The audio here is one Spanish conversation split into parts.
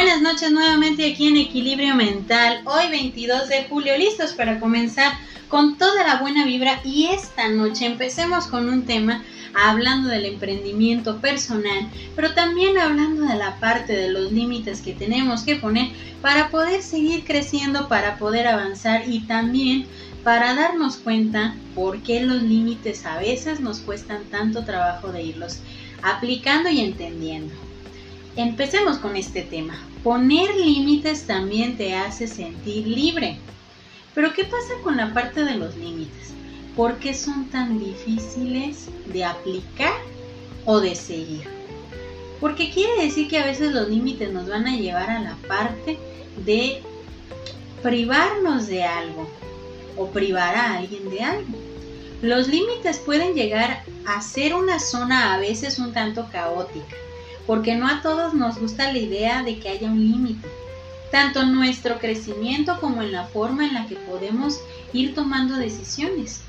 Buenas noches nuevamente aquí en Equilibrio Mental. Hoy 22 de julio, listos para comenzar con toda la buena vibra y esta noche empecemos con un tema hablando del emprendimiento personal, pero también hablando de la parte de los límites que tenemos que poner para poder seguir creciendo, para poder avanzar y también para darnos cuenta por qué los límites a veces nos cuestan tanto trabajo de irlos aplicando y entendiendo. Empecemos con este tema. Poner límites también te hace sentir libre. Pero ¿qué pasa con la parte de los límites? ¿Por qué son tan difíciles de aplicar o de seguir? Porque quiere decir que a veces los límites nos van a llevar a la parte de privarnos de algo o privar a alguien de algo. Los límites pueden llegar a ser una zona a veces un tanto caótica porque no a todos nos gusta la idea de que haya un límite, tanto en nuestro crecimiento como en la forma en la que podemos ir tomando decisiones.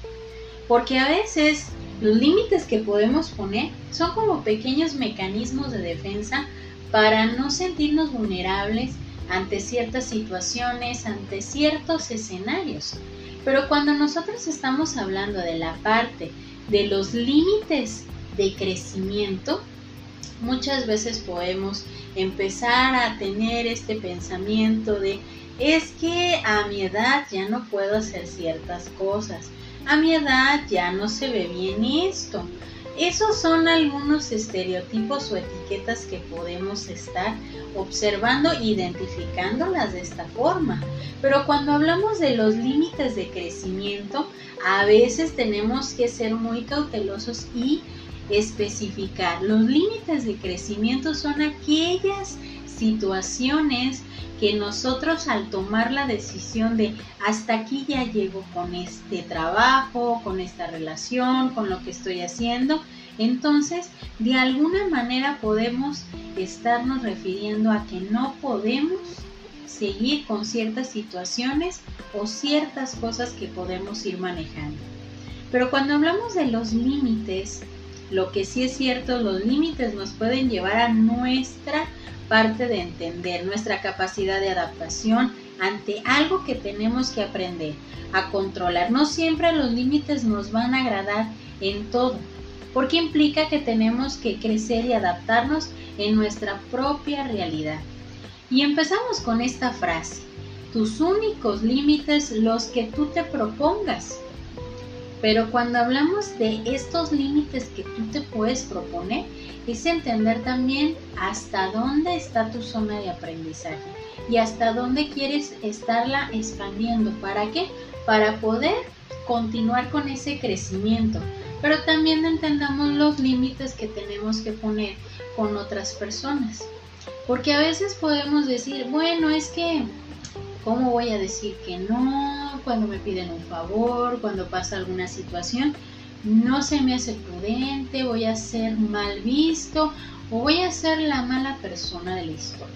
Porque a veces los límites que podemos poner son como pequeños mecanismos de defensa para no sentirnos vulnerables ante ciertas situaciones, ante ciertos escenarios. Pero cuando nosotros estamos hablando de la parte de los límites de crecimiento, muchas veces podemos empezar a tener este pensamiento de es que a mi edad ya no puedo hacer ciertas cosas, a mi edad ya no se ve bien esto. Esos son algunos estereotipos o etiquetas que podemos estar observando, identificándolas de esta forma. Pero cuando hablamos de los límites de crecimiento, a veces tenemos que ser muy cautelosos y especificar. Los límites de crecimiento son aquellas situaciones que nosotros al tomar la decisión de hasta aquí ya llego con este trabajo, con esta relación, con lo que estoy haciendo, entonces de alguna manera podemos estarnos refiriendo a que no podemos seguir con ciertas situaciones o ciertas cosas que podemos ir manejando. Pero cuando hablamos de los límites, lo que sí es cierto, los límites nos pueden llevar a nuestra parte de entender, nuestra capacidad de adaptación ante algo que tenemos que aprender a controlar. No siempre los límites nos van a agradar en todo, porque implica que tenemos que crecer y adaptarnos en nuestra propia realidad. Y empezamos con esta frase, tus únicos límites los que tú te propongas. Pero cuando hablamos de estos límites que tú te puedes proponer, es entender también hasta dónde está tu zona de aprendizaje y hasta dónde quieres estarla expandiendo. ¿Para qué? Para poder continuar con ese crecimiento. Pero también entendamos los límites que tenemos que poner con otras personas. Porque a veces podemos decir, bueno, es que ¿Cómo voy a decir que no cuando me piden un favor, cuando pasa alguna situación? No se me hace prudente, voy a ser mal visto o voy a ser la mala persona de la historia.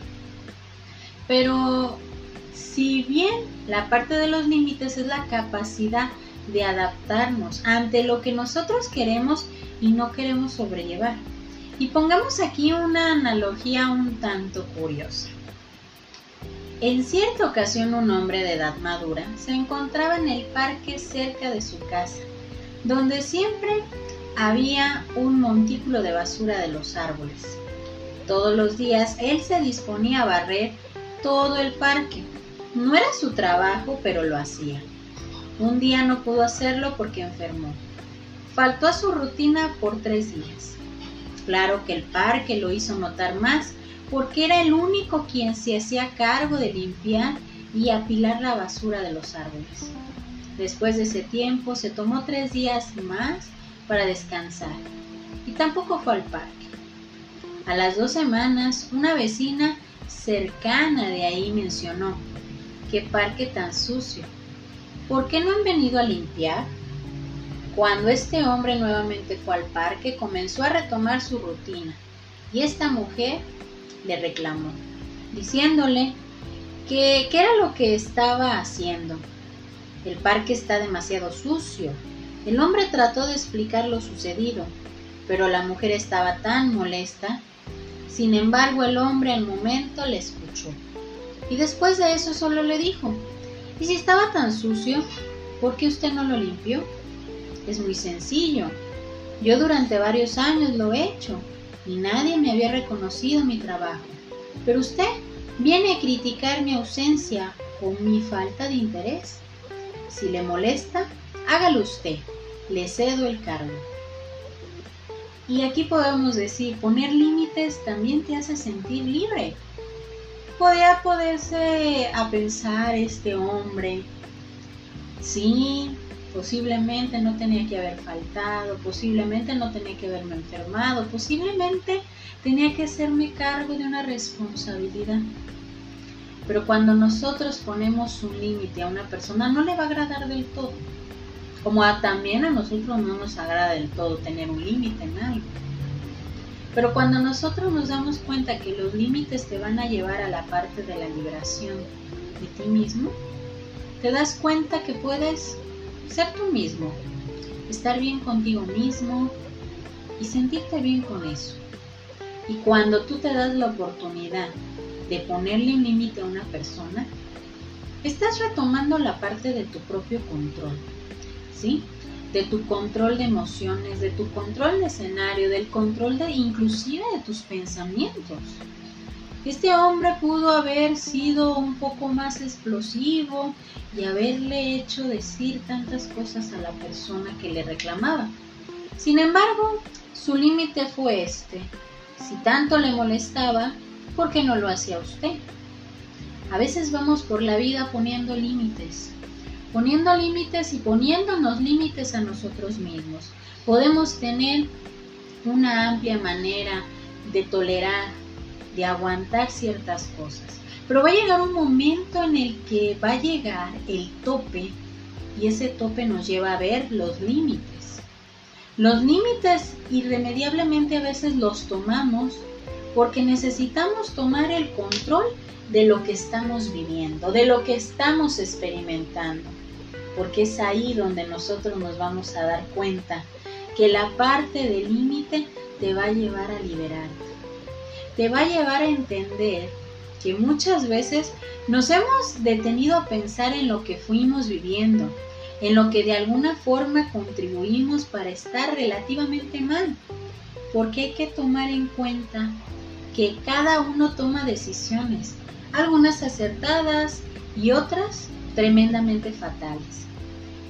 Pero si bien la parte de los límites es la capacidad de adaptarnos ante lo que nosotros queremos y no queremos sobrellevar. Y pongamos aquí una analogía un tanto curiosa. En cierta ocasión un hombre de edad madura se encontraba en el parque cerca de su casa, donde siempre había un montículo de basura de los árboles. Todos los días él se disponía a barrer todo el parque. No era su trabajo, pero lo hacía. Un día no pudo hacerlo porque enfermó. Faltó a su rutina por tres días. Claro que el parque lo hizo notar más porque era el único quien se hacía cargo de limpiar y apilar la basura de los árboles. Después de ese tiempo se tomó tres días más para descansar y tampoco fue al parque. A las dos semanas, una vecina cercana de ahí mencionó, qué parque tan sucio, ¿por qué no han venido a limpiar? Cuando este hombre nuevamente fue al parque, comenzó a retomar su rutina y esta mujer le reclamó, diciéndole que qué era lo que estaba haciendo. El parque está demasiado sucio. El hombre trató de explicar lo sucedido, pero la mujer estaba tan molesta. Sin embargo, el hombre al momento le escuchó. Y después de eso solo le dijo, ¿y si estaba tan sucio, por qué usted no lo limpió? Es muy sencillo. Yo durante varios años lo he hecho y nadie me había reconocido mi trabajo. Pero usted viene a criticar mi ausencia o mi falta de interés. Si le molesta, hágalo usted. Le cedo el cargo. Y aquí podemos decir, poner límites también te hace sentir libre. Podía poderse a pensar este hombre, sí, posiblemente no tenía que haber faltado, posiblemente no tenía que haberme enfermado, posiblemente tenía que hacerme cargo de una responsabilidad. Pero cuando nosotros ponemos un límite a una persona, no le va a agradar del todo. Como también a nosotros no nos agrada del todo tener un límite en algo. Pero cuando nosotros nos damos cuenta que los límites te van a llevar a la parte de la liberación de ti mismo, te das cuenta que puedes ser tú mismo, estar bien contigo mismo y sentirte bien con eso. Y cuando tú te das la oportunidad de ponerle un límite a una persona, estás retomando la parte de tu propio control, ¿sí? De tu control de emociones, de tu control de escenario, del control de inclusive de tus pensamientos. Este hombre pudo haber sido un poco más explosivo y haberle hecho decir tantas cosas a la persona que le reclamaba. Sin embargo, su límite fue este. Si tanto le molestaba, ¿por qué no lo hacía usted? A veces vamos por la vida poniendo límites, poniendo límites y poniéndonos límites a nosotros mismos. Podemos tener una amplia manera de tolerar, de aguantar ciertas cosas. Pero va a llegar un momento en el que va a llegar el tope y ese tope nos lleva a ver los límites. Los límites irremediablemente a veces los tomamos porque necesitamos tomar el control de lo que estamos viviendo, de lo que estamos experimentando, porque es ahí donde nosotros nos vamos a dar cuenta que la parte del límite te va a llevar a liberarte, te va a llevar a entender que muchas veces nos hemos detenido a pensar en lo que fuimos viviendo, en lo que de alguna forma contribuimos para estar relativamente mal, porque hay que tomar en cuenta que cada uno toma decisiones, algunas acertadas y otras tremendamente fatales.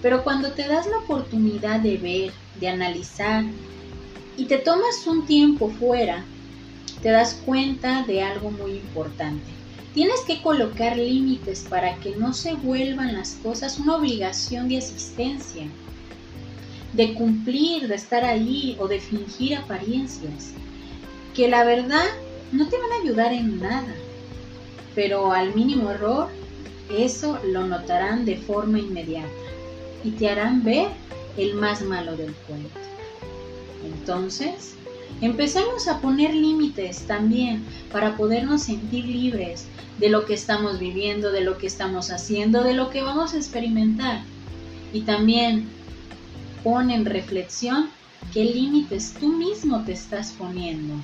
Pero cuando te das la oportunidad de ver, de analizar y te tomas un tiempo fuera, te das cuenta de algo muy importante. Tienes que colocar límites para que no se vuelvan las cosas una obligación de asistencia, de cumplir, de estar ahí o de fingir apariencias, que la verdad no te van a ayudar en nada, pero al mínimo error, eso lo notarán de forma inmediata y te harán ver el más malo del cuento. Entonces, empecemos a poner límites también para podernos sentir libres de lo que estamos viviendo, de lo que estamos haciendo, de lo que vamos a experimentar. Y también pon en reflexión qué límites tú mismo te estás poniendo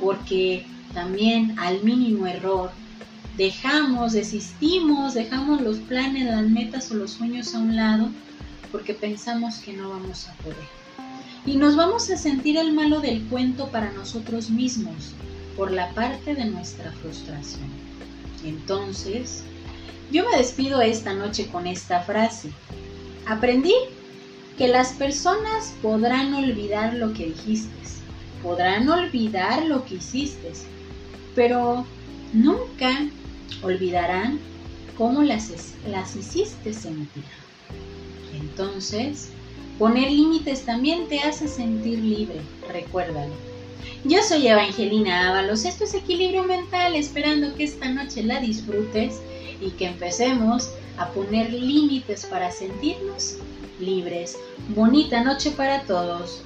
porque también al mínimo error dejamos, desistimos, dejamos los planes, las metas o los sueños a un lado porque pensamos que no vamos a poder. Y nos vamos a sentir el malo del cuento para nosotros mismos por la parte de nuestra frustración. Entonces, yo me despido esta noche con esta frase. Aprendí que las personas podrán olvidar lo que dijiste, podrán olvidar lo que hiciste, pero nunca olvidarán cómo las, las hiciste sentir. Entonces, poner límites también te hace sentir libre, recuérdalo. Yo soy Evangelina Ábalos, esto es Equilibrio Mental, esperando que esta noche la disfrutes y que empecemos a poner límites para sentirnos libres. Bonita noche para todos.